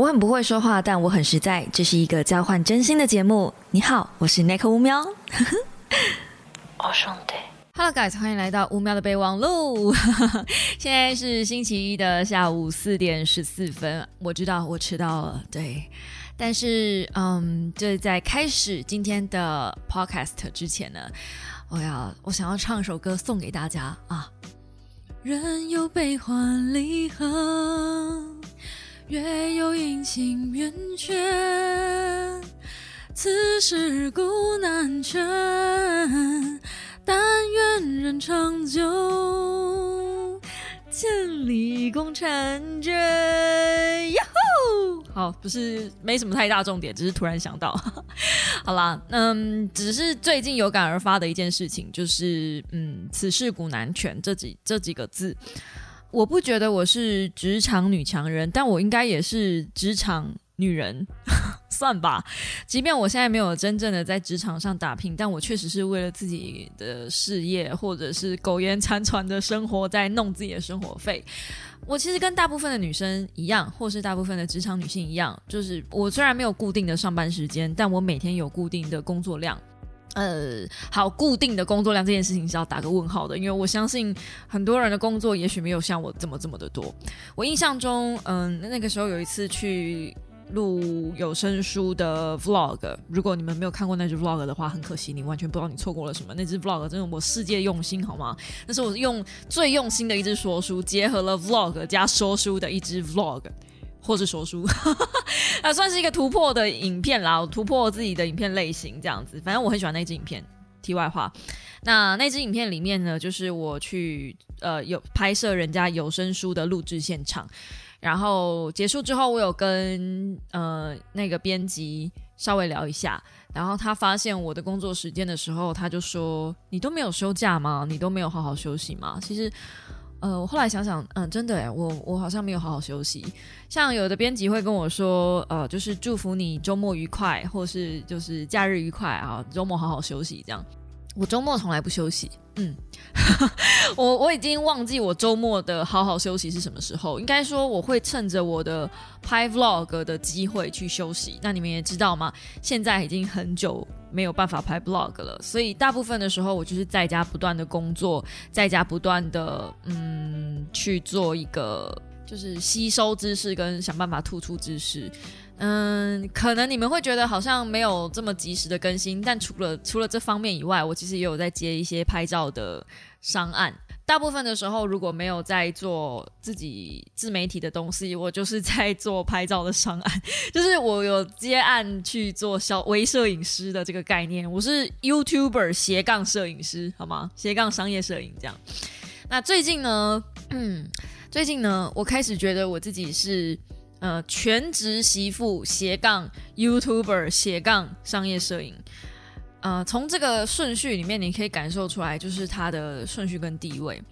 我很不会说话，但我很实在。这是一个交换真心的节目。你好，我是奈克乌喵。哦兄弟，Hello guys，欢迎来到乌喵的备忘录。现在是星期一的下午四点十四分。我知道我迟到了，对。但是，嗯，这在开始今天的 podcast 之前呢，我要我想要唱一首歌送给大家啊。人有悲欢离合。月有阴晴圆缺，此事古难全。但愿人长久，千里共婵娟。呀吼！好，不是没什么太大重点，只是突然想到。好啦，嗯，只是最近有感而发的一件事情，就是嗯，此事古难全这几这几个字。我不觉得我是职场女强人，但我应该也是职场女人，算吧。即便我现在没有真正的在职场上打拼，但我确实是为了自己的事业，或者是苟延残喘的生活，在弄自己的生活费。我其实跟大部分的女生一样，或是大部分的职场女性一样，就是我虽然没有固定的上班时间，但我每天有固定的工作量。呃，好，固定的工作量这件事情是要打个问号的，因为我相信很多人的工作也许没有像我这么这么的多。我印象中，嗯，那个时候有一次去录有声书的 vlog，如果你们没有看过那支 vlog 的话，很可惜，你完全不知道你错过了什么。那支 vlog 真的我世界用心，好吗？那是我用最用心的一支说书，结合了 vlog 加说书的一支 vlog。或是说书，啊，算是一个突破的影片啦，突破自己的影片类型这样子。反正我很喜欢那支影片。题外话，那那支影片里面呢，就是我去呃有拍摄人家有声书的录制现场，然后结束之后，我有跟呃那个编辑稍微聊一下，然后他发现我的工作时间的时候，他就说：“你都没有休假吗？你都没有好好休息吗？”其实。呃，我后来想想，嗯，真的哎，我我好像没有好好休息。像有的编辑会跟我说，呃，就是祝福你周末愉快，或是就是假日愉快啊，周末好好休息这样。我周末从来不休息，嗯，我我已经忘记我周末的好好休息是什么时候。应该说我会趁着我的拍 vlog 的机会去休息。那你们也知道吗？现在已经很久没有办法拍 vlog 了，所以大部分的时候我就是在家不断的工作，在家不断的嗯去做一个就是吸收知识跟想办法突出知识。嗯，可能你们会觉得好像没有这么及时的更新，但除了除了这方面以外，我其实也有在接一些拍照的商案。大部分的时候，如果没有在做自己自媒体的东西，我就是在做拍照的商案，就是我有接案去做小微摄影师的这个概念。我是 YouTuber 斜杠摄影师，好吗？斜杠商业摄影这样。那最近呢，嗯，最近呢，我开始觉得我自己是。呃，全职媳妇斜杠 YouTuber 斜杠商业摄影，呃，从这个顺序里面你可以感受出来，就是它的顺序跟地位。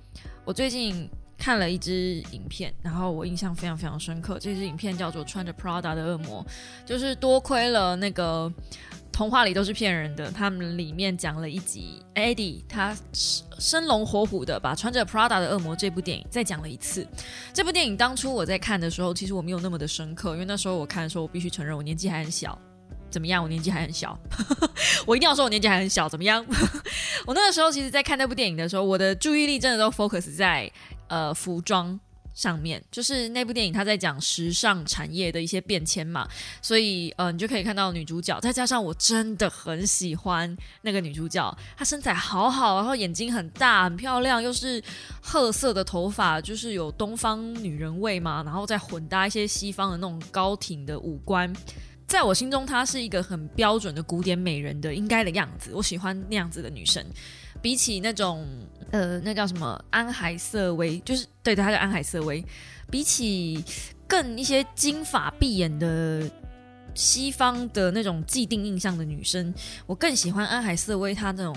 我最近看了一支影片，然后我印象非常非常深刻。这支影片叫做《穿着 Prada 的恶魔》，就是多亏了那个。童话里都是骗人的。他们里面讲了一集，Eddie 他生龙活虎的把穿着 Prada 的恶魔这部电影再讲了一次。这部电影当初我在看的时候，其实我没有那么的深刻，因为那时候我看的时候，我必须承认我年纪还很小。怎么样？我年纪还很小，我一定要说我年纪还很小。怎么样？我那个时候其实，在看那部电影的时候，我的注意力真的都 focus 在呃服装。上面就是那部电影，他在讲时尚产业的一些变迁嘛，所以呃，你就可以看到女主角，再加上我真的很喜欢那个女主角，她身材好好，然后眼睛很大，很漂亮，又是褐色的头发，就是有东方女人味嘛，然后再混搭一些西方的那种高挺的五官，在我心中，她是一个很标准的古典美人的应该的样子，我喜欢那样子的女生。比起那种呃，那叫什么安海瑟薇，就是对的，她叫安海瑟薇。比起更一些金发碧眼的西方的那种既定印象的女生，我更喜欢安海瑟薇她那种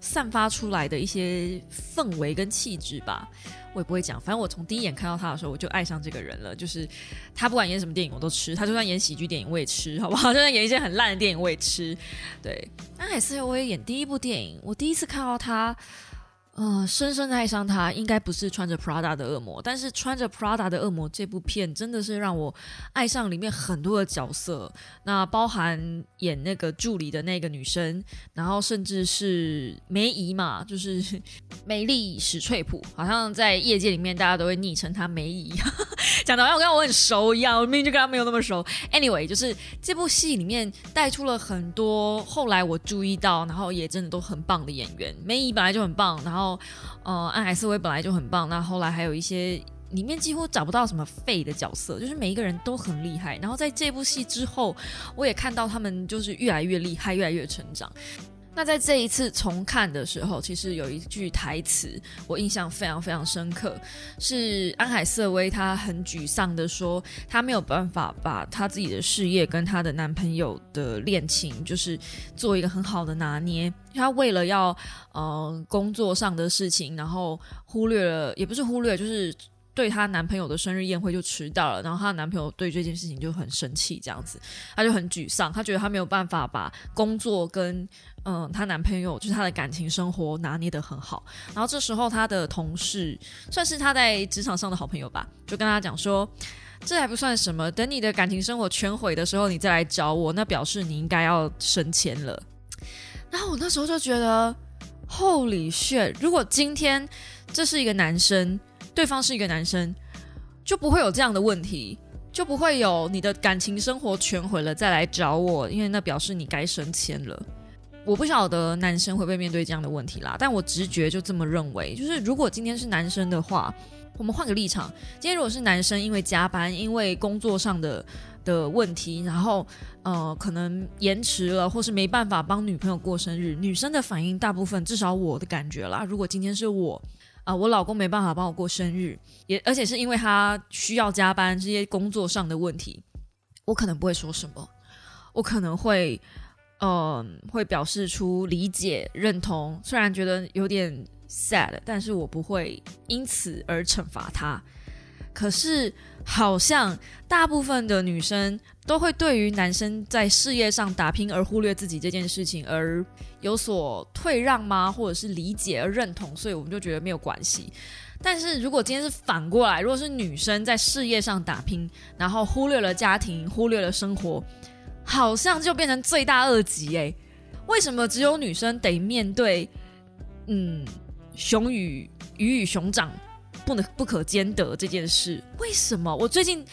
散发出来的一些氛围跟气质吧。我也不会讲，反正我从第一眼看到他的时候，我就爱上这个人了。就是他不管演什么电影，我都吃；他就算演喜剧电影，我也吃，好不好？就算演一些很烂的电影，我也吃。对，安海瑟薇演第一部电影，我第一次看到他，呃，深深的爱上他，应该不是穿着 Prada 的恶魔，但是穿着 Prada 的恶魔这部片真的是让我爱上里面很多的角色，那包含演那个助理的那个女生，然后甚至是梅姨嘛，就是 美丽史翠普，好像在业界里面大家都会昵称她梅姨，讲的好像我跟我很熟一样，我明明就跟她没有那么熟。Anyway，就是这部戏里面带出了很多后来我注意到，然后也真的都很棒的演员，梅姨本来就很棒，然后。呃，安海瑟薇本来就很棒，那后来还有一些里面几乎找不到什么废的角色，就是每一个人都很厉害。然后在这部戏之后，我也看到他们就是越来越厉害，越来越成长。那在这一次重看的时候，其实有一句台词我印象非常非常深刻，是安海瑟薇她很沮丧的说，她没有办法把她自己的事业跟她的男朋友的恋情，就是做一个很好的拿捏。她为了要呃工作上的事情，然后忽略了，也不是忽略，就是。对她男朋友的生日宴会就迟到了，然后她男朋友对这件事情就很生气，这样子，她就很沮丧，她觉得她没有办法把工作跟嗯她男朋友就是她的感情生活拿捏的很好。然后这时候她的同事算是她在职场上的好朋友吧，就跟她讲说，这还不算什么，等你的感情生活全毁的时候，你再来找我，那表示你应该要升迁了。然后我那时候就觉得，Holy shit！如果今天这是一个男生。对方是一个男生，就不会有这样的问题，就不会有你的感情生活全毁了再来找我，因为那表示你该升迁了。我不晓得男生会不会面对这样的问题啦，但我直觉就这么认为，就是如果今天是男生的话，我们换个立场，今天如果是男生因为加班、因为工作上的的问题，然后呃可能延迟了，或是没办法帮女朋友过生日，女生的反应大部分，至少我的感觉啦，如果今天是我。啊，我老公没办法帮我过生日，也而且是因为他需要加班这些工作上的问题，我可能不会说什么，我可能会，嗯，会表示出理解认同，虽然觉得有点 sad，但是我不会因此而惩罚他。可是，好像大部分的女生都会对于男生在事业上打拼而忽略自己这件事情而有所退让吗？或者是理解而认同？所以我们就觉得没有关系。但是如果今天是反过来，如果是女生在事业上打拼，然后忽略了家庭，忽略了生活，好像就变成罪大恶极诶，为什么只有女生得面对？嗯，熊与鱼与熊掌。不能不可兼得这件事，为什么？我最近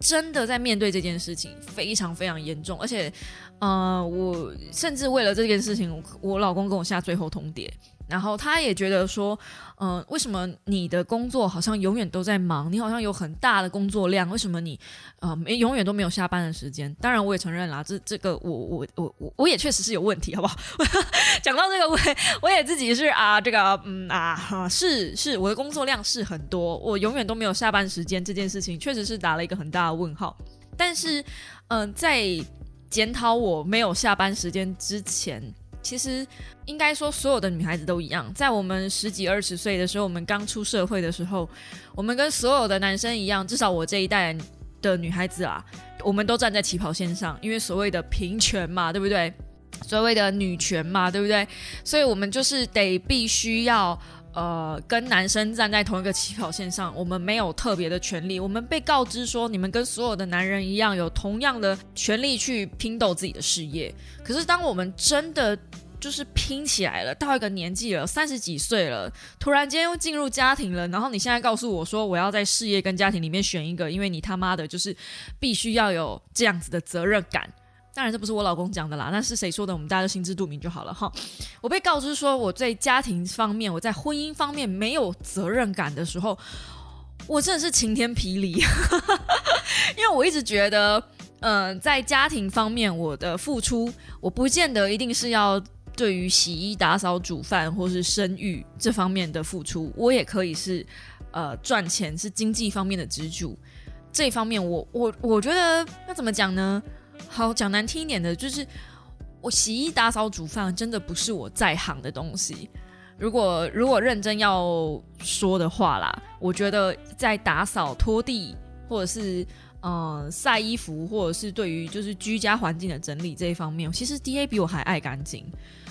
真的在面对这件事情，非常非常严重，而且，呃，我甚至为了这件事情，我老公跟我下最后通牒。然后他也觉得说，嗯，为什么你的工作好像永远都在忙？你好像有很大的工作量，为什么你，呃，没永远都没有下班的时间？当然，我也承认啦，这这个我我我我我也确实是有问题，好不好？讲到这个，我我也自己是啊，这个嗯啊，是是，我的工作量是很多，我永远都没有下班时间，这件事情确实是打了一个很大的问号。但是，嗯，在检讨我没有下班时间之前。其实应该说，所有的女孩子都一样。在我们十几二十岁的时候，我们刚出社会的时候，我们跟所有的男生一样，至少我这一代的女孩子啊，我们都站在起跑线上。因为所谓的平权嘛，对不对？所谓的女权嘛，对不对？所以我们就是得必须要。呃，跟男生站在同一个起跑线上，我们没有特别的权利。我们被告知说，你们跟所有的男人一样，有同样的权利去拼斗自己的事业。可是，当我们真的就是拼起来了，到一个年纪了，三十几岁了，突然间又进入家庭了，然后你现在告诉我说，我要在事业跟家庭里面选一个，因为你他妈的就是必须要有这样子的责任感。当然，这不是我老公讲的啦，那是谁说的？我们大家都心知肚明就好了哈。我被告知说我在家庭方面，我在婚姻方面没有责任感的时候，我真的是晴天霹雳，因为我一直觉得，嗯，在家庭方面我的付出，我不见得一定是要对于洗衣、打扫、煮饭或是生育这方面的付出，我也可以是呃赚钱，是经济方面的支柱。这方面，我我我觉得那怎么讲呢？好讲难听一点的，就是我洗衣、打扫、煮饭，真的不是我在行的东西。如果如果认真要说的话啦，我觉得在打扫、拖地，或者是嗯晒衣服，或者是对于就是居家环境的整理这一方面，其实 D A 比我还爱干净。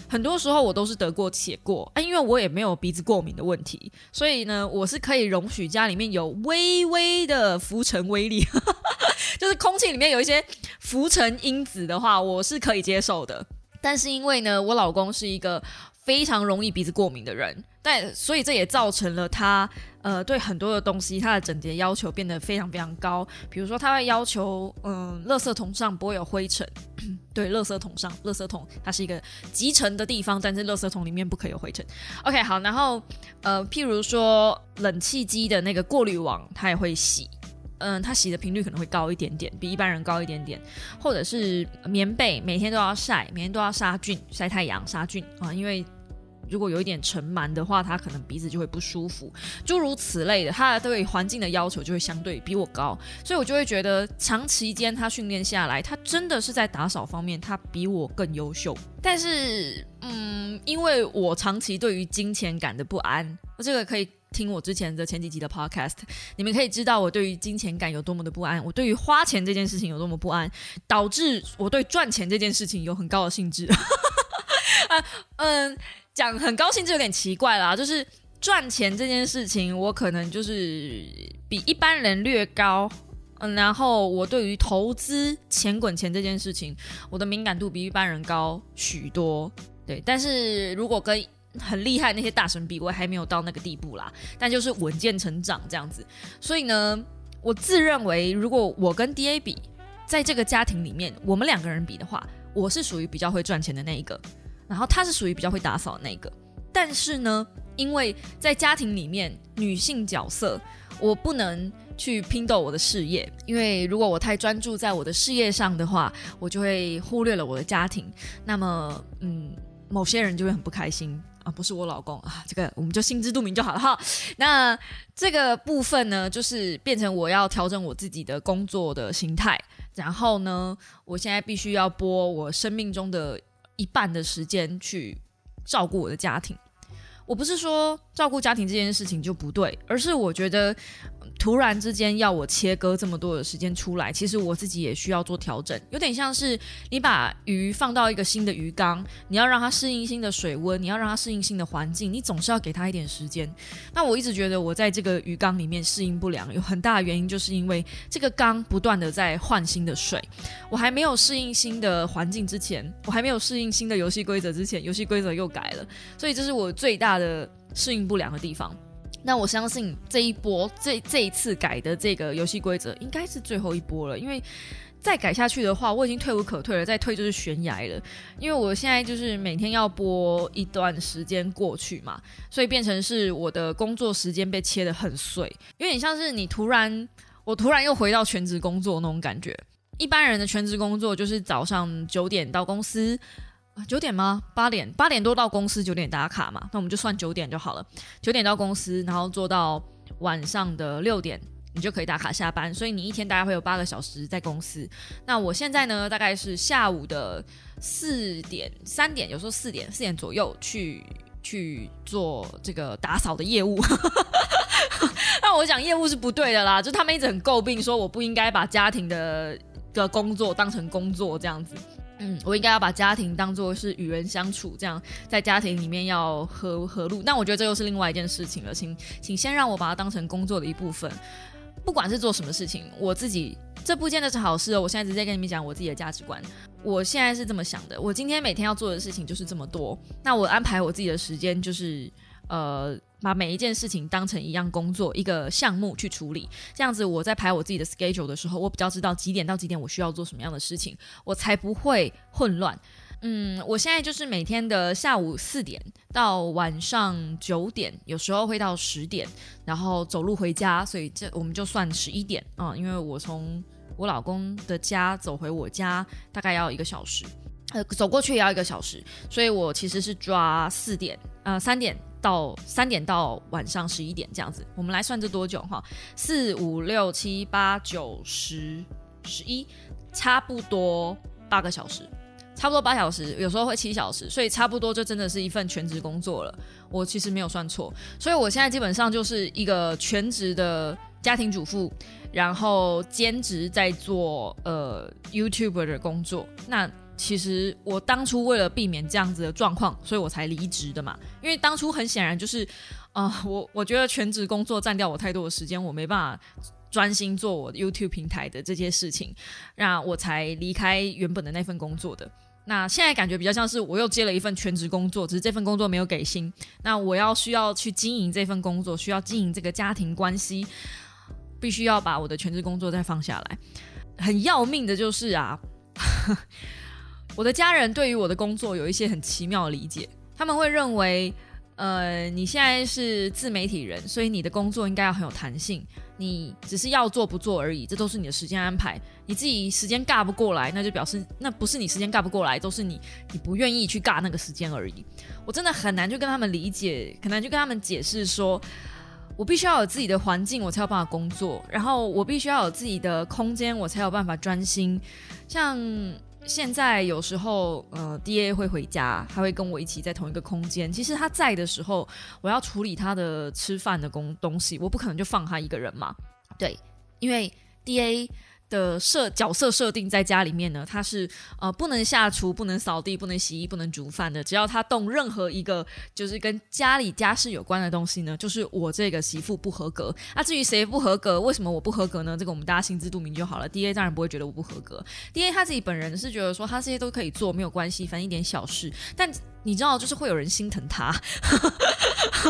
很多时候我都是得过且过啊，因为我也没有鼻子过敏的问题，所以呢，我是可以容许家里面有微微的浮尘微粒，就是空气里面有一些浮尘因子的话，我是可以接受的。但是因为呢，我老公是一个非常容易鼻子过敏的人，但所以这也造成了他呃对很多的东西他的整洁要求变得非常非常高。比如说他会要求嗯，垃圾桶上不会有灰尘，对，垃圾桶上，垃圾桶它是一个集成的地方，但是垃圾桶里面不可以有灰尘。OK，好，然后呃，譬如说冷气机的那个过滤网，他也会洗。嗯，它洗的频率可能会高一点点，比一般人高一点点，或者是棉被每天都要晒，每天都要杀菌、晒太阳、杀菌啊，因为如果有一点尘螨的话，它可能鼻子就会不舒服，诸如此类的，它对环境的要求就会相对比我高，所以我就会觉得长期间他训练下来，他真的是在打扫方面他比我更优秀，但是嗯，因为我长期对于金钱感的不安，这个可以。听我之前的前几集的 podcast，你们可以知道我对于金钱感有多么的不安，我对于花钱这件事情有多么不安，导致我对赚钱这件事情有很高的兴致。啊，嗯，讲很高兴致有点奇怪啦，就是赚钱这件事情，我可能就是比一般人略高，嗯，然后我对于投资钱滚钱这件事情，我的敏感度比一般人高许多。对，但是如果跟很厉害那些大神比，我还没有到那个地步啦，但就是稳健成长这样子。所以呢，我自认为，如果我跟 D A 比，在这个家庭里面，我们两个人比的话，我是属于比较会赚钱的那一个，然后他是属于比较会打扫的那个。但是呢，因为在家庭里面，女性角色，我不能去拼斗我的事业，因为如果我太专注在我的事业上的话，我就会忽略了我的家庭。那么，嗯，某些人就会很不开心。啊，不是我老公啊，这个我们就心知肚明就好了哈。那这个部分呢，就是变成我要调整我自己的工作的心态，然后呢，我现在必须要拨我生命中的一半的时间去照顾我的家庭。我不是说照顾家庭这件事情就不对，而是我觉得。突然之间要我切割这么多的时间出来，其实我自己也需要做调整，有点像是你把鱼放到一个新的鱼缸，你要让它适应新的水温，你要让它适应新的环境，你总是要给它一点时间。那我一直觉得我在这个鱼缸里面适应不良，有很大的原因就是因为这个缸不断的在换新的水，我还没有适应新的环境之前，我还没有适应新的游戏规则之前，游戏规则又改了，所以这是我最大的适应不良的地方。那我相信这一波这这一次改的这个游戏规则应该是最后一波了，因为再改下去的话，我已经退无可退了，再退就是悬崖了。因为我现在就是每天要播一段时间过去嘛，所以变成是我的工作时间被切的很碎，有点像是你突然我突然又回到全职工作那种感觉。一般人的全职工作就是早上九点到公司。九点吗？八点，八点多到公司，九点打卡嘛，那我们就算九点就好了。九点到公司，然后做到晚上的六点，你就可以打卡下班。所以你一天大概会有八个小时在公司。那我现在呢，大概是下午的四点、三点，有时候四点、四点左右去去做这个打扫的业务。那我讲业务是不对的啦，就他们一直很诟病说我不应该把家庭的的工作当成工作这样子。嗯，我应该要把家庭当做是与人相处，这样在家庭里面要和和路。但我觉得这又是另外一件事情了，请请先让我把它当成工作的一部分。不管是做什么事情，我自己这不见得是好事哦。我现在直接跟你们讲我自己的价值观，我现在是这么想的：我今天每天要做的事情就是这么多，那我安排我自己的时间就是呃。把每一件事情当成一样工作、一个项目去处理，这样子我在排我自己的 schedule 的时候，我比较知道几点到几点我需要做什么样的事情，我才不会混乱。嗯，我现在就是每天的下午四点到晚上九点，有时候会到十点，然后走路回家，所以这我们就算十一点啊，因为我从我老公的家走回我家大概要一个小时，呃，走过去也要一个小时，所以我其实是抓四点，呃，三点。到三点到晚上十一点这样子，我们来算这多久哈？四五六七八九十十一，差不多八个小时，差不多八小时，有时候会七小时，所以差不多就真的是一份全职工作了。我其实没有算错，所以我现在基本上就是一个全职的家庭主妇，然后兼职在做呃 YouTube 的工作。那其实我当初为了避免这样子的状况，所以我才离职的嘛。因为当初很显然就是，啊，我我觉得全职工作占掉我太多的时间，我没办法专心做我 YouTube 平台的这些事情，那我才离开原本的那份工作的。那现在感觉比较像是我又接了一份全职工作，只是这份工作没有给薪。那我要需要去经营这份工作，需要经营这个家庭关系，必须要把我的全职工作再放下来。很要命的就是啊。我的家人对于我的工作有一些很奇妙的理解，他们会认为，呃，你现在是自媒体人，所以你的工作应该要很有弹性，你只是要做不做而已，这都是你的时间安排，你自己时间尬不过来，那就表示那不是你时间尬不过来，都是你你不愿意去尬那个时间而已。我真的很难去跟他们理解，很难去跟他们解释，说我必须要有自己的环境，我才有办法工作，然后我必须要有自己的空间，我才有办法专心，像。现在有时候，呃，D A 会回家，他会跟我一起在同一个空间。其实他在的时候，我要处理他的吃饭的工东西，我不可能就放他一个人嘛。对，因为 D A。的设角色设定在家里面呢，他是呃不能下厨、不能扫地、不能洗衣、不能煮饭的。只要他动任何一个就是跟家里家事有关的东西呢，就是我这个媳妇不合格。那至于谁不合格，为什么我不合格呢？这个我们大家心知肚明就好了。D A 当然不会觉得我不合格，D A 他自己本人是觉得说他这些都可以做，没有关系，反正一点小事。但你知道，就是会有人心疼他，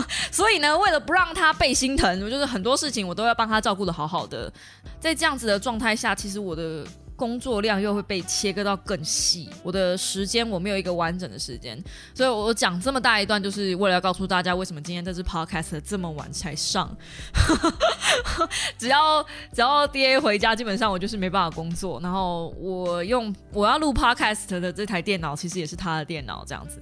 所以呢，为了不让他被心疼，我就是很多事情我都要帮他照顾的好好的。在这样子的状态下，其实我的。工作量又会被切割到更细，我的时间我没有一个完整的时间，所以我讲这么大一段，就是为了要告诉大家为什么今天这支 podcast 这么晚才上。只要只要 DA 回家，基本上我就是没办法工作。然后我用我要录 podcast 的这台电脑，其实也是他的电脑，这样子。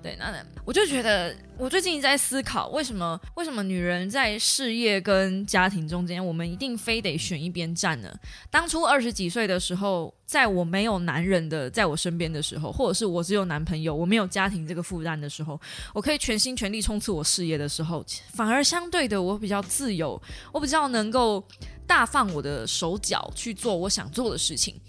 对，那我就觉得，我最近一直在思考，为什么为什么女人在事业跟家庭中间，我们一定非得选一边站呢？当初二十几岁的时候，在我没有男人的在我身边的时候，或者是我只有男朋友，我没有家庭这个负担的时候，我可以全心全力冲刺我事业的时候，反而相对的，我比较自由，我比较能够大放我的手脚去做我想做的事情。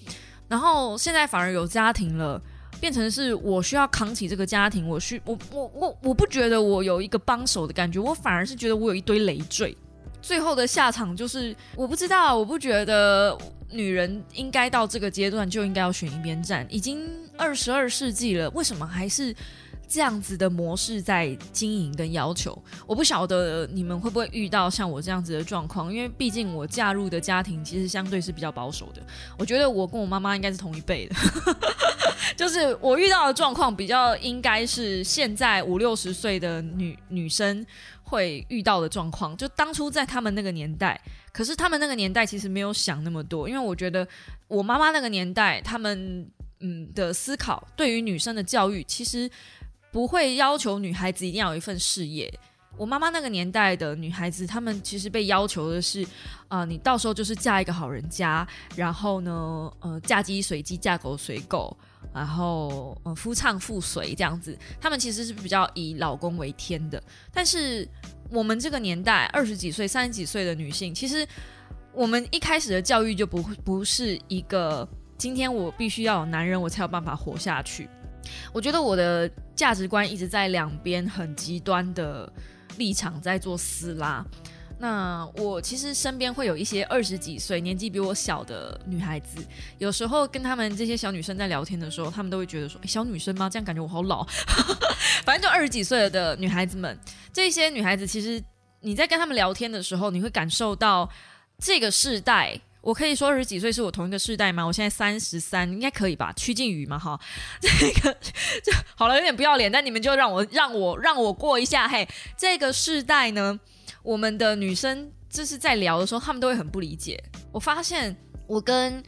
然后现在反而有家庭了。变成是我需要扛起这个家庭，我需我我我我不觉得我有一个帮手的感觉，我反而是觉得我有一堆累赘。最后的下场就是我不知道，我不觉得女人应该到这个阶段就应该要选一边站。已经二十二世纪了，为什么还是这样子的模式在经营跟要求？我不晓得你们会不会遇到像我这样子的状况，因为毕竟我嫁入的家庭其实相对是比较保守的。我觉得我跟我妈妈应该是同一辈的。就是我遇到的状况，比较应该是现在五六十岁的女女生会遇到的状况。就当初在他们那个年代，可是他们那个年代其实没有想那么多，因为我觉得我妈妈那个年代，他们嗯的思考对于女生的教育，其实不会要求女孩子一定要有一份事业。我妈妈那个年代的女孩子，她们其实被要求的是，啊，你到时候就是嫁一个好人家，然后呢，呃，嫁鸡随鸡，嫁狗随狗。然后，呃，夫唱妇随这样子，他们其实是比较以老公为天的。但是我们这个年代，二十几岁、三十几岁的女性，其实我们一开始的教育就不不是一个，今天我必须要有男人，我才有办法活下去。我觉得我的价值观一直在两边很极端的立场在做撕拉。那我其实身边会有一些二十几岁、年纪比我小的女孩子，有时候跟他们这些小女生在聊天的时候，她们都会觉得说：“小女生吗？这样感觉我好老。”反正就二十几岁的女孩子们，这些女孩子其实你在跟她们聊天的时候，你会感受到这个世代，我可以说二十几岁是我同一个世代吗？我现在三十三，应该可以吧？趋近于嘛，哈，这个就好了，有点不要脸，但你们就让我让我让我过一下，嘿，这个世代呢？我们的女生就是在聊的时候，他们都会很不理解。我发现我跟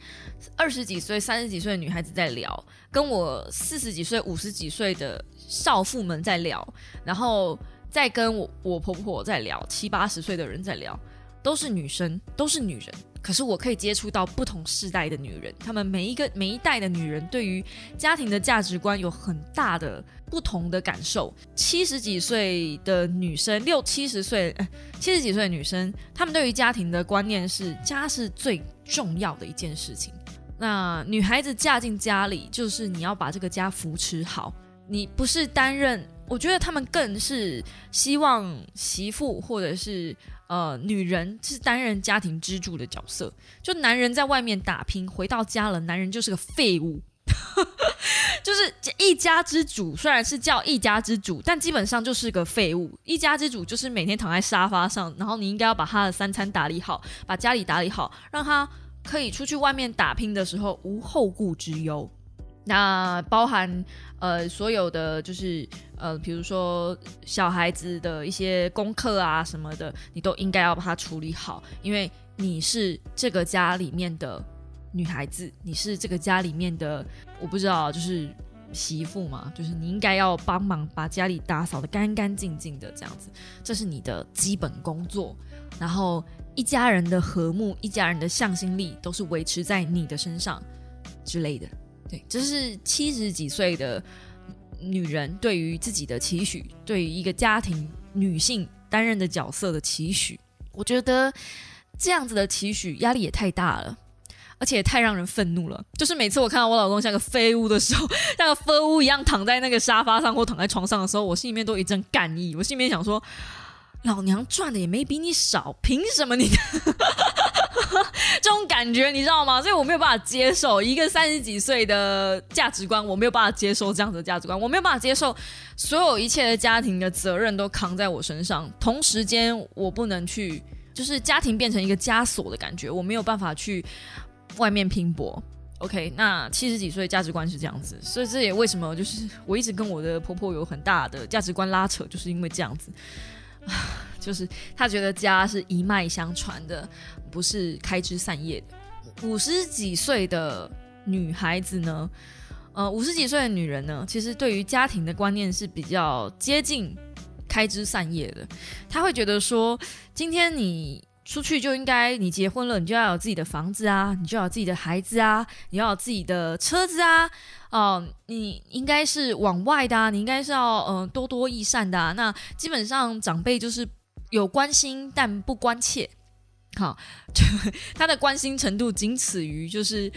二十几岁、三十几岁的女孩子在聊，跟我四十几岁、五十几岁的少妇们在聊，然后再跟我我婆婆在聊，七八十岁的人在聊，都是女生，都是女人。可是我可以接触到不同世代的女人，她们每一个每一代的女人对于家庭的价值观有很大的不同的感受。七十几岁的女生，六七十岁，七十几岁的女生，她们对于家庭的观念是家是最重要的一件事情。那女孩子嫁进家里，就是你要把这个家扶持好。你不是担任，我觉得他们更是希望媳妇或者是呃女人是担任家庭支柱的角色。就男人在外面打拼，回到家了，男人就是个废物。就是一家之主，虽然是叫一家之主，但基本上就是个废物。一家之主就是每天躺在沙发上，然后你应该要把他的三餐打理好，把家里打理好，让他可以出去外面打拼的时候无后顾之忧。那包含呃所有的就是呃，比如说小孩子的一些功课啊什么的，你都应该要把它处理好，因为你是这个家里面的。女孩子，你是这个家里面的，我不知道，就是媳妇嘛，就是你应该要帮忙把家里打扫的干干净净的，这样子，这是你的基本工作。然后一家人的和睦，一家人的向心力，都是维持在你的身上之类的。对，这是七十几岁的女人对于自己的期许，对于一个家庭女性担任的角色的期许。我觉得这样子的期许压力也太大了。而且太让人愤怒了，就是每次我看到我老公像个废物的时候，像个 废物一样躺在那个沙发上或躺在床上的时候，我心里面都一阵干意。我心里面想说，老娘赚的也没比你少，凭什么你？这种感觉你知道吗？所以我没有办法接受一个三十几岁的价值观，我没有办法接受这样子的价值观，我没有办法接受所有一切的家庭的责任都扛在我身上，同时间我不能去，就是家庭变成一个枷锁的感觉，我没有办法去。外面拼搏，OK，那七十几岁价值观是这样子，所以这也为什么就是我一直跟我的婆婆有很大的价值观拉扯，就是因为这样子，就是他觉得家是一脉相传的，不是开枝散叶的。五十几岁的女孩子呢，呃，五十几岁的女人呢，其实对于家庭的观念是比较接近开枝散叶的，她会觉得说，今天你。出去就应该，你结婚了，你就要有自己的房子啊，你就要有自己的孩子啊，你要有自己的车子啊，哦，你应该是往外的啊，你应该是要呃多多益善的啊。那基本上长辈就是有关心，但不关切。好，他的关心程度仅此于就是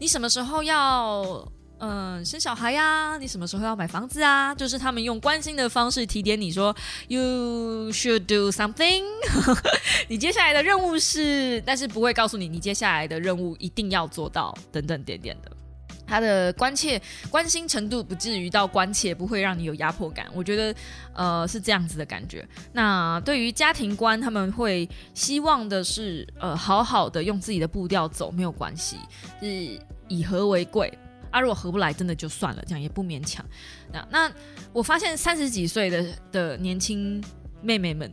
你什么时候要。嗯，生小孩呀？你什么时候要买房子啊？就是他们用关心的方式提点你说，You should do something。你接下来的任务是，但是不会告诉你你接下来的任务一定要做到等等点点的。他的关切、关心程度不至于到关切，不会让你有压迫感。我觉得，呃，是这样子的感觉。那对于家庭观，他们会希望的是，呃，好好的用自己的步调走，没有关系，是以和为贵。啊，如果合不来，真的就算了，这样也不勉强。那那我发现三十几岁的的年轻妹妹们，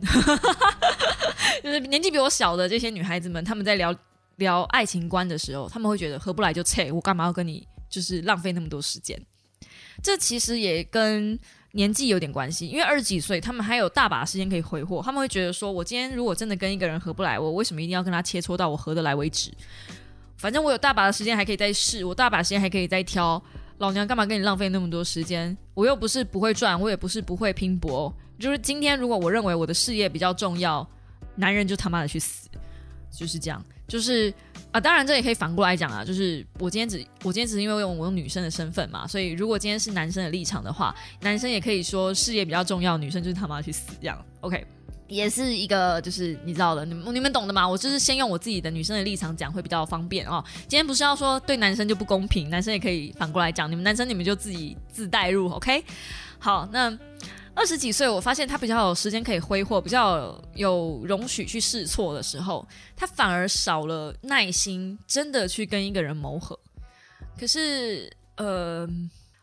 就是年纪比我小的这些女孩子们，她们在聊聊爱情观的时候，他们会觉得合不来就撤，我干嘛要跟你就是浪费那么多时间？这其实也跟年纪有点关系，因为二十几岁，他们还有大把时间可以挥霍，他们会觉得说，我今天如果真的跟一个人合不来，我为什么一定要跟他切磋到我合得来为止？反正我有大把的时间还可以再试，我大把时间还可以再挑。老娘干嘛跟你浪费那么多时间？我又不是不会赚，我也不是不会拼搏。就是今天，如果我认为我的事业比较重要，男人就他妈的去死，就是这样。就是啊，当然这也可以反过来讲啊，就是我今天只我今天只是因为用我用女生的身份嘛，所以如果今天是男生的立场的话，男生也可以说事业比较重要，女生就是他妈去死这样。OK。也是一个，就是你知道的，你们你们懂的嘛？我就是先用我自己的女生的立场讲，会比较方便哦。今天不是要说对男生就不公平，男生也可以反过来讲，你们男生你们就自己自带入，OK？好，那二十几岁，我发现他比较有时间可以挥霍，比较有容许去试错的时候，他反而少了耐心，真的去跟一个人磨合。可是，呃，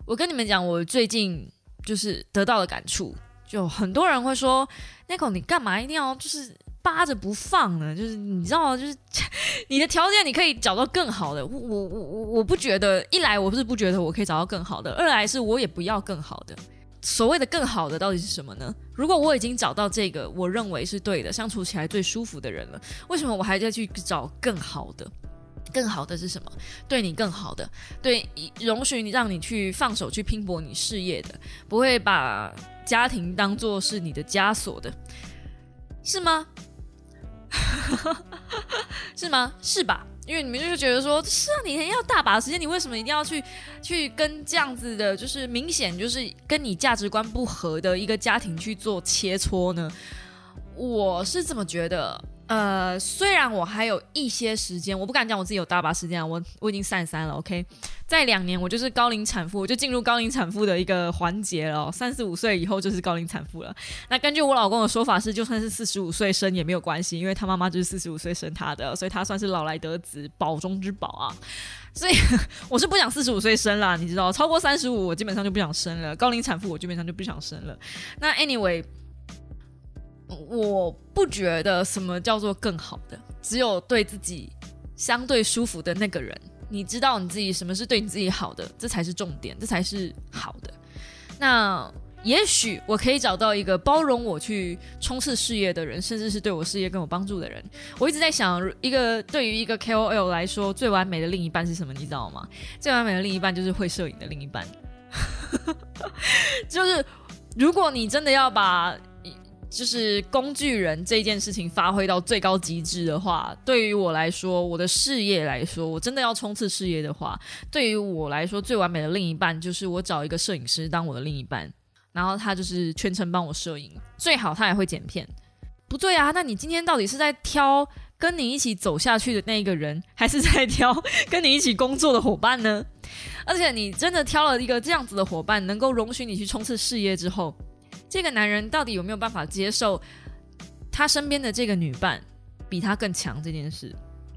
我跟你们讲，我最近就是得到的感触。就很多人会说 n i c o 你干嘛一定要就是扒着不放呢？就是你知道，就是 你的条件你可以找到更好的。我我我我不觉得，一来我不是不觉得我可以找到更好的，二来是我也不要更好的。所谓的更好的到底是什么呢？如果我已经找到这个我认为是对的、相处起来最舒服的人了，为什么我还在去找更好的？更好的是什么？对你更好的，对容许你让你去放手去拼搏你事业的，不会把家庭当做是你的枷锁的，是吗？是吗？是吧？因为你们就是觉得说，是啊，你要大把时间，你为什么一定要去去跟这样子的，就是明显就是跟你价值观不合的一个家庭去做切磋呢？我是这么觉得。呃，虽然我还有一些时间，我不敢讲我自己有大把时间啊，我我已经三十三了，OK，在两年我就是高龄产妇，我就进入高龄产妇的一个环节了，三十五岁以后就是高龄产妇了。那根据我老公的说法是，就算是四十五岁生也没有关系，因为他妈妈就是四十五岁生他的，所以他算是老来得子，宝中之宝啊。所以 我是不想四十五岁生啦，你知道，超过三十五我基本上就不想生了，高龄产妇我基本上就不想生了。那 anyway。我不觉得什么叫做更好的，只有对自己相对舒服的那个人，你知道你自己什么是对你自己好的，这才是重点，这才是好的。那也许我可以找到一个包容我去冲刺事业的人，甚至是对我事业更有帮助的人。我一直在想，一个对于一个 KOL 来说，最完美的另一半是什么？你知道吗？最完美的另一半就是会摄影的另一半。就是如果你真的要把。就是工具人这件事情发挥到最高极致的话，对于我来说，我的事业来说，我真的要冲刺事业的话，对于我来说，最完美的另一半就是我找一个摄影师当我的另一半，然后他就是全程帮我摄影，最好他也会剪片。不对啊，那你今天到底是在挑跟你一起走下去的那一个人，还是在挑跟你一起工作的伙伴呢？而且你真的挑了一个这样子的伙伴，能够容许你去冲刺事业之后。这个男人到底有没有办法接受他身边的这个女伴比他更强这件事？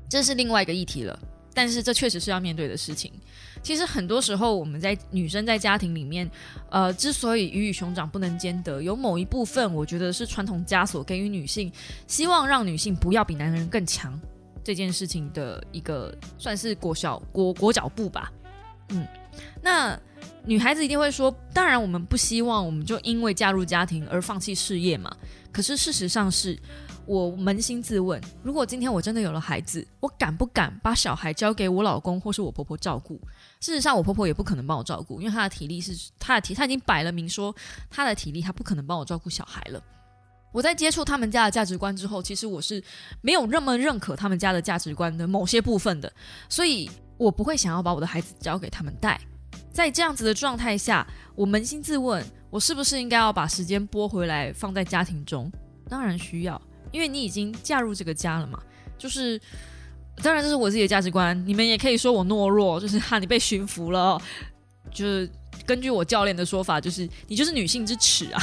这是另外一个议题了。但是这确实是要面对的事情。其实很多时候我们在女生在家庭里面，呃，之所以鱼与熊掌不能兼得，有某一部分我觉得是传统枷锁给予女性，希望让女性不要比男人更强这件事情的一个算是裹小裹裹脚布吧。嗯，那。女孩子一定会说：“当然，我们不希望我们就因为嫁入家庭而放弃事业嘛。”可是事实上是，我扪心自问：如果今天我真的有了孩子，我敢不敢把小孩交给我老公或是我婆婆照顾？事实上，我婆婆也不可能帮我照顾，因为她的体力是她的体，她已经摆了明说她的体力，她不可能帮我照顾小孩了。我在接触他们家的价值观之后，其实我是没有那么认可他们家的价值观的某些部分的，所以我不会想要把我的孩子交给他们带。在这样子的状态下，我扪心自问，我是不是应该要把时间拨回来放在家庭中？当然需要，因为你已经嫁入这个家了嘛。就是，当然这是我自己的价值观，你们也可以说我懦弱，就是哈，你被驯服了。就是根据我教练的说法，就是你就是女性之耻啊。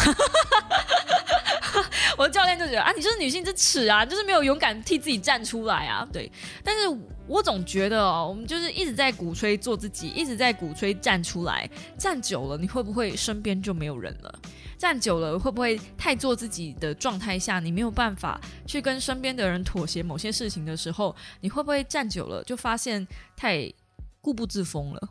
我的教练就觉得啊，你就是女性之耻啊，就是没有勇敢替自己站出来啊。对，但是我总觉得哦，我们就是一直在鼓吹做自己，一直在鼓吹站出来。站久了，你会不会身边就没有人了？站久了，会不会太做自己的状态下，你没有办法去跟身边的人妥协某些事情的时候，你会不会站久了就发现太固步自封了？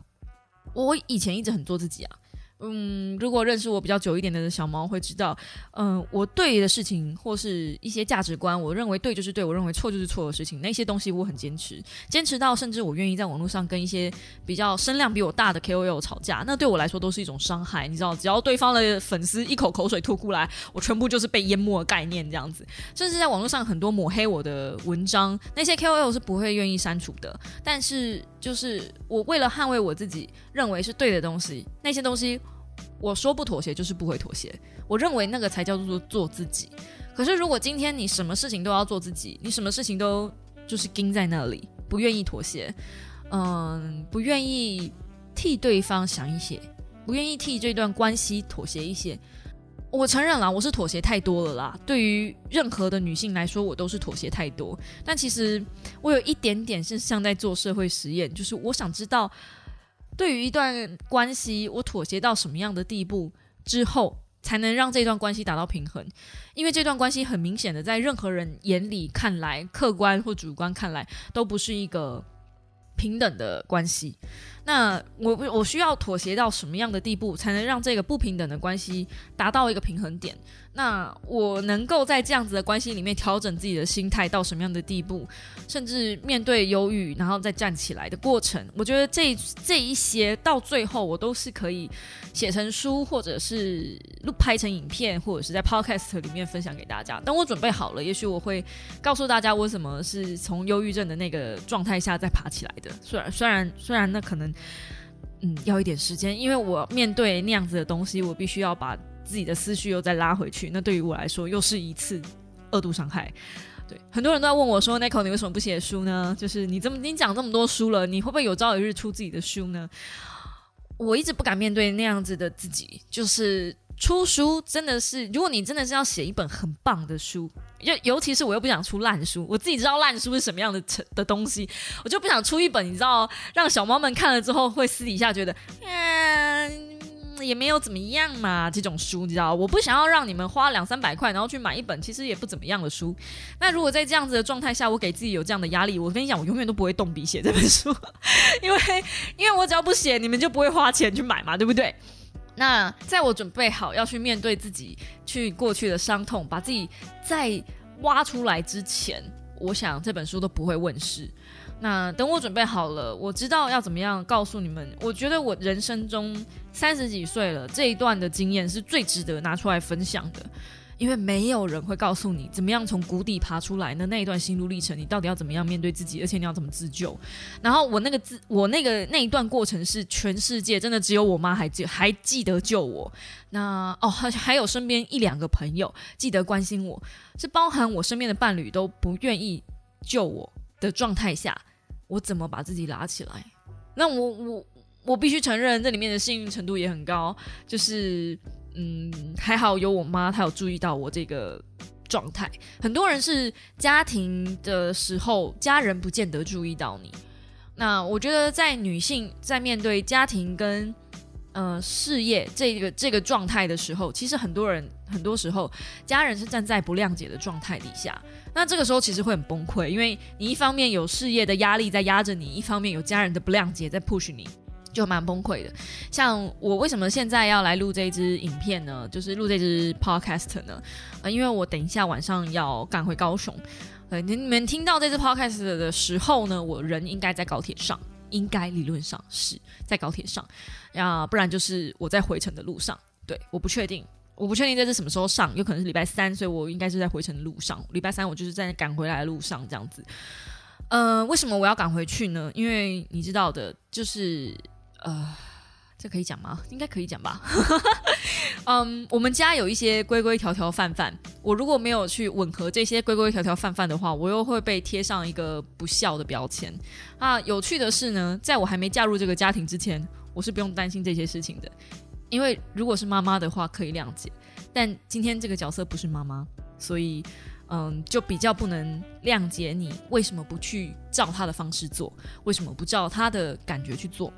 我以前一直很做自己啊。嗯，如果认识我比较久一点的小猫会知道，嗯，我对的事情或是一些价值观，我认为对就是对，我认为错就是错的事情，那些东西我很坚持，坚持到甚至我愿意在网络上跟一些比较声量比我大的 KOL 吵架，那对我来说都是一种伤害，你知道，只要对方的粉丝一口口水吐过来，我全部就是被淹没的概念这样子，甚至在网络上很多抹黑我的文章，那些 KOL 是不会愿意删除的，但是就是我为了捍卫我自己认为是对的东西，那些东西。我说不妥协就是不会妥协，我认为那个才叫做做自己。可是如果今天你什么事情都要做自己，你什么事情都就是盯在那里，不愿意妥协，嗯，不愿意替对方想一些，不愿意替这段关系妥协一些。我承认啦，我是妥协太多了啦。对于任何的女性来说，我都是妥协太多。但其实我有一点点是像在做社会实验，就是我想知道。对于一段关系，我妥协到什么样的地步之后，才能让这段关系达到平衡？因为这段关系很明显的，在任何人眼里看来，客观或主观看来，都不是一个平等的关系。那我我需要妥协到什么样的地步，才能让这个不平等的关系达到一个平衡点？那我能够在这样子的关系里面调整自己的心态到什么样的地步，甚至面对忧郁，然后再站起来的过程，我觉得这这一些到最后我都是可以写成书，或者是录拍成影片，或者是在 podcast 里面分享给大家。等我准备好了，也许我会告诉大家为什么是从忧郁症的那个状态下再爬起来的。虽然虽然虽然那可能嗯要一点时间，因为我面对那样子的东西，我必须要把。自己的思绪又再拉回去，那对于我来说又是一次恶度伤害。对，很多人都在问我说：“Nico，你为什么不写书呢？就是你这么你讲这么多书了，你会不会有朝一日出自己的书呢？”我一直不敢面对那样子的自己，就是出书真的是，如果你真的是要写一本很棒的书，尤尤其是我又不想出烂书，我自己知道烂书是什么样的成的东西，我就不想出一本，你知道，让小猫们看了之后会私底下觉得，嗯。也没有怎么样嘛，这种书你知道，我不想要让你们花两三百块，然后去买一本其实也不怎么样的书。那如果在这样子的状态下，我给自己有这样的压力，我跟你讲，我永远都不会动笔写这本书，因为因为我只要不写，你们就不会花钱去买嘛，对不对？那在我准备好要去面对自己去过去的伤痛，把自己再挖出来之前，我想这本书都不会问世。那等我准备好了，我知道要怎么样告诉你们。我觉得我人生中三十几岁了这一段的经验是最值得拿出来分享的，因为没有人会告诉你怎么样从谷底爬出来的那一段心路历程，你到底要怎么样面对自己，而且你要怎么自救。然后我那个自我那个那一段过程是全世界真的只有我妈还记还记得救我。那哦还还有身边一两个朋友记得关心我，是包含我身边的伴侣都不愿意救我。的状态下，我怎么把自己拉起来？那我我我必须承认，这里面的幸运程度也很高。就是嗯，还好有我妈，她有注意到我这个状态。很多人是家庭的时候，家人不见得注意到你。那我觉得，在女性在面对家庭跟呃事业这个这个状态的时候，其实很多人很多时候，家人是站在不谅解的状态底下。那这个时候其实会很崩溃，因为你一方面有事业的压力在压着你，一方面有家人的不谅解在 push 你，就蛮崩溃的。像我为什么现在要来录这支影片呢？就是录这支 podcast 呢？呃，因为我等一下晚上要赶回高雄。呃，你们听到这支 podcast 的时候呢，我人应该在高铁上，应该理论上是在高铁上，啊，不然就是我在回程的路上。对，我不确定。我不确定这是什么时候上，有可能是礼拜三，所以我应该是在回程的路上。礼拜三我就是在赶回来的路上这样子。呃，为什么我要赶回去呢？因为你知道的，就是呃，这可以讲吗？应该可以讲吧。嗯，我们家有一些规规条条范范，我如果没有去吻合这些规规条条范范的话，我又会被贴上一个不孝的标签。啊，有趣的是呢，在我还没嫁入这个家庭之前，我是不用担心这些事情的。因为如果是妈妈的话，可以谅解，但今天这个角色不是妈妈，所以嗯，就比较不能谅解你为什么不去照他的方式做，为什么不照他的感觉去做？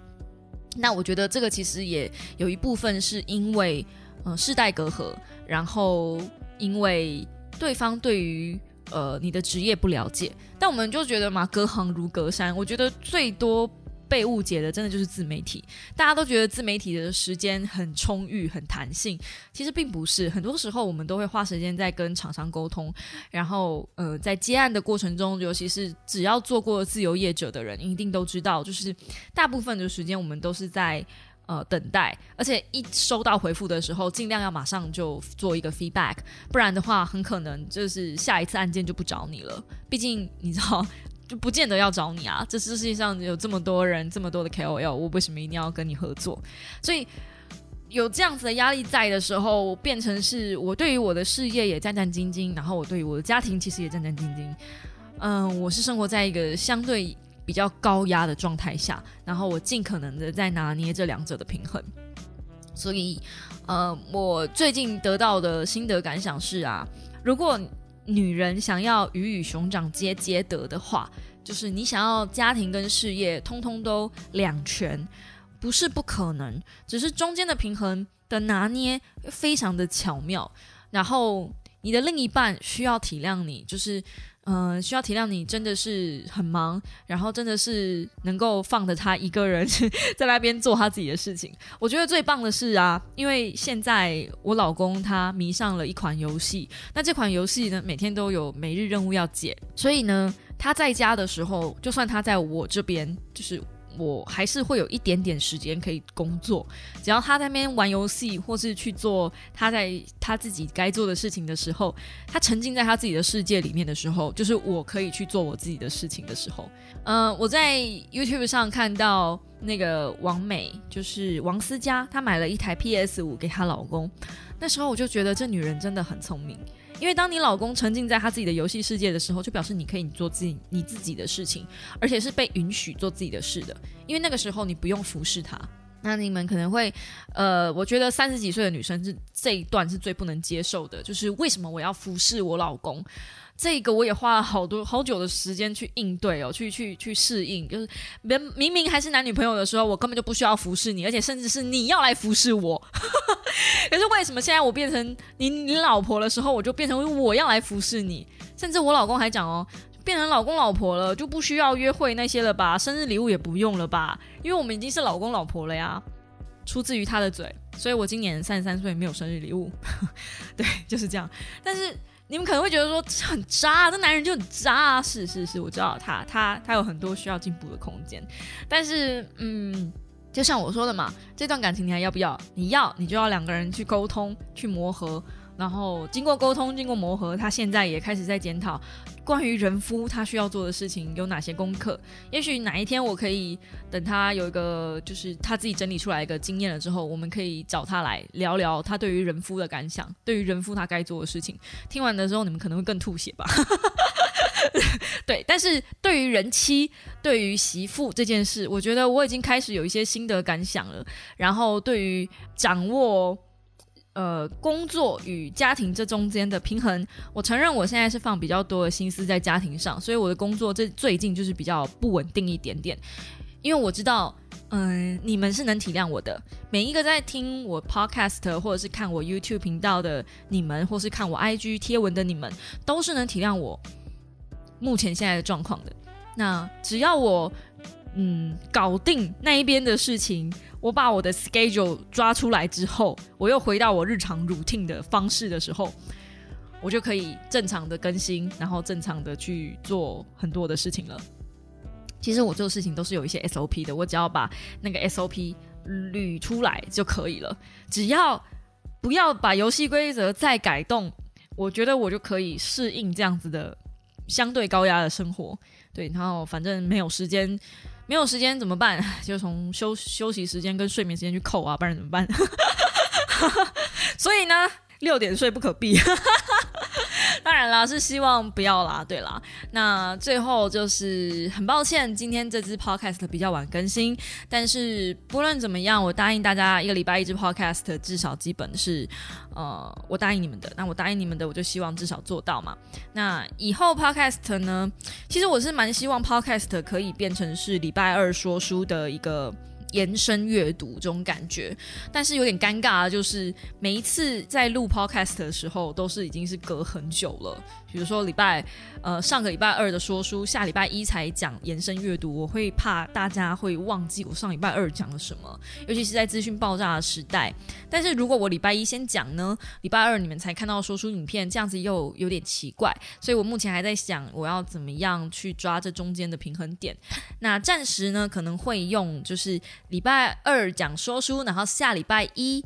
那我觉得这个其实也有一部分是因为呃世代隔阂，然后因为对方对于呃你的职业不了解，但我们就觉得嘛，隔行如隔山，我觉得最多。被误解的真的就是自媒体，大家都觉得自媒体的时间很充裕、很弹性，其实并不是。很多时候我们都会花时间在跟厂商沟通，然后呃，在接案的过程中，尤其是只要做过自由业者的人，一定都知道，就是大部分的时间我们都是在呃等待，而且一收到回复的时候，尽量要马上就做一个 feedback，不然的话，很可能就是下一次案件就不找你了。毕竟你知道。就不见得要找你啊！这世界上有这么多人，这么多的 KOL，我为什么一定要跟你合作？所以有这样子的压力在的时候，变成是我对于我的事业也战战兢兢，然后我对于我的家庭其实也战战兢兢。嗯，我是生活在一个相对比较高压的状态下，然后我尽可能的在拿捏这两者的平衡。所以，呃，我最近得到的心得感想是啊，如果女人想要鱼与熊掌皆皆得的话，就是你想要家庭跟事业通通都两全，不是不可能，只是中间的平衡的拿捏非常的巧妙。然后你的另一半需要体谅你，就是嗯，需要体谅你真的是很忙，然后真的是能够放着他一个人 在那边做他自己的事情。我觉得最棒的是啊，因为现在我老公他迷上了一款游戏，那这款游戏呢每天都有每日任务要解，所以呢他在家的时候，就算他在我这边，就是。我还是会有一点点时间可以工作，只要他在那边玩游戏，或是去做他在他自己该做的事情的时候，他沉浸在他自己的世界里面的时候，就是我可以去做我自己的事情的时候。嗯，我在 YouTube 上看到那个王美，就是王思佳，她买了一台 PS 五给她老公，那时候我就觉得这女人真的很聪明。因为当你老公沉浸在他自己的游戏世界的时候，就表示你可以做自己你自己的事情，而且是被允许做自己的事的。因为那个时候你不用服侍他。那你们可能会，呃，我觉得三十几岁的女生是这一段是最不能接受的，就是为什么我要服侍我老公？这个我也花了好多好久的时间去应对哦，去去去适应。就是明明明还是男女朋友的时候，我根本就不需要服侍你，而且甚至是你要来服侍我。可是为什么现在我变成你你老婆的时候，我就变成我要来服侍你？甚至我老公还讲哦，变成老公老婆了，就不需要约会那些了吧？生日礼物也不用了吧？因为我们已经是老公老婆了呀。出自于他的嘴，所以我今年三十三岁没有生日礼物。对，就是这样。但是。你们可能会觉得说很渣，这男人就很渣。是是是，我知道他他他有很多需要进步的空间。但是，嗯，就像我说的嘛，这段感情你还要不要？你要，你就要两个人去沟通，去磨合。然后经过沟通，经过磨合，他现在也开始在检讨关于人夫他需要做的事情有哪些功课。也许哪一天我可以等他有一个就是他自己整理出来一个经验了之后，我们可以找他来聊聊他对于人夫的感想，对于人夫他该做的事情。听完的时候，你们可能会更吐血吧？对，但是对于人妻、对于媳妇这件事，我觉得我已经开始有一些心得感想了。然后对于掌握。呃，工作与家庭这中间的平衡，我承认我现在是放比较多的心思在家庭上，所以我的工作这最近就是比较不稳定一点点。因为我知道，嗯，你们是能体谅我的，每一个在听我 podcast 或者是看我 YouTube 频道的你们，或是看我 IG 贴文的你们，都是能体谅我目前现在的状况的。那只要我嗯搞定那一边的事情。我把我的 schedule 抓出来之后，我又回到我日常 routine 的方式的时候，我就可以正常的更新，然后正常的去做很多的事情了。其实我做事情都是有一些 SOP 的，我只要把那个 SOP 捋出来就可以了。只要不要把游戏规则再改动，我觉得我就可以适应这样子的相对高压的生活。对，然后反正没有时间。没有时间怎么办？就从休休息时间跟睡眠时间去扣啊，不然怎么办？所以呢，六点睡不可避。当然啦，是希望不要啦。对啦，那最后就是很抱歉，今天这支 podcast 比较晚更新。但是不论怎么样，我答应大家一个礼拜一支 podcast，至少基本是呃，我答应你们的。那我答应你们的，我就希望至少做到嘛。那以后 podcast 呢，其实我是蛮希望 podcast 可以变成是礼拜二说书的一个。延伸阅读这种感觉，但是有点尴尬的就是，每一次在录 podcast 的时候，都是已经是隔很久了。比如说礼拜，呃，上个礼拜二的说书，下礼拜一才讲延伸阅读，我会怕大家会忘记我上礼拜二讲了什么，尤其是在资讯爆炸的时代。但是如果我礼拜一先讲呢，礼拜二你们才看到说书影片，这样子又有点奇怪。所以我目前还在想，我要怎么样去抓这中间的平衡点。那暂时呢，可能会用就是礼拜二讲说书，然后下礼拜一。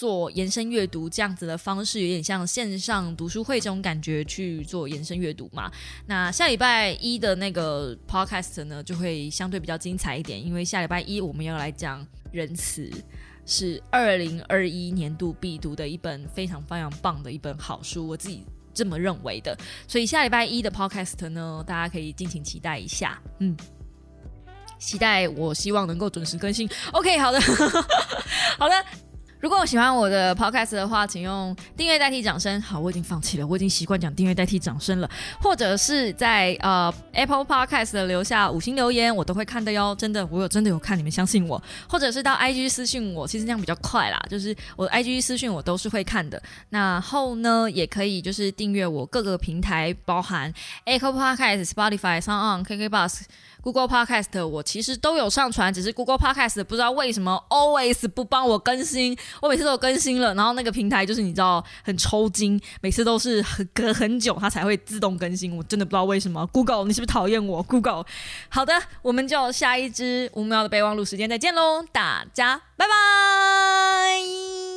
做延伸阅读这样子的方式，有点像线上读书会这种感觉去做延伸阅读嘛？那下礼拜一的那个 podcast 呢，就会相对比较精彩一点，因为下礼拜一我们要来讲《仁慈》，是二零二一年度必读的一本非常非常棒的一本好书，我自己这么认为的。所以下礼拜一的 podcast 呢，大家可以敬请期待一下。嗯，期待，我希望能够准时更新。OK，好的，好的。如果喜欢我的 podcast 的话，请用订阅代替掌声。好，我已经放弃了，我已经习惯讲订阅代替掌声了。或者是在呃 Apple Podcast 的留下五星留言，我都会看的哟。真的，我有真的有看，你们相信我。或者是到 IG 私信我，其实这样比较快啦。就是我 IG 私信我都是会看的。然后呢，也可以就是订阅我各个平台，包含 Apple Podcast、Spotify、Sound On、KK Bus。Google Podcast 我其实都有上传，只是 Google Podcast 不知道为什么 always 不帮我更新，我每次都更新了，然后那个平台就是你知道很抽筋，每次都是很隔很久它才会自动更新，我真的不知道为什么。Google 你是不是讨厌我？Google 好的，我们就下一支五秒的备忘录时间再见喽，大家拜拜。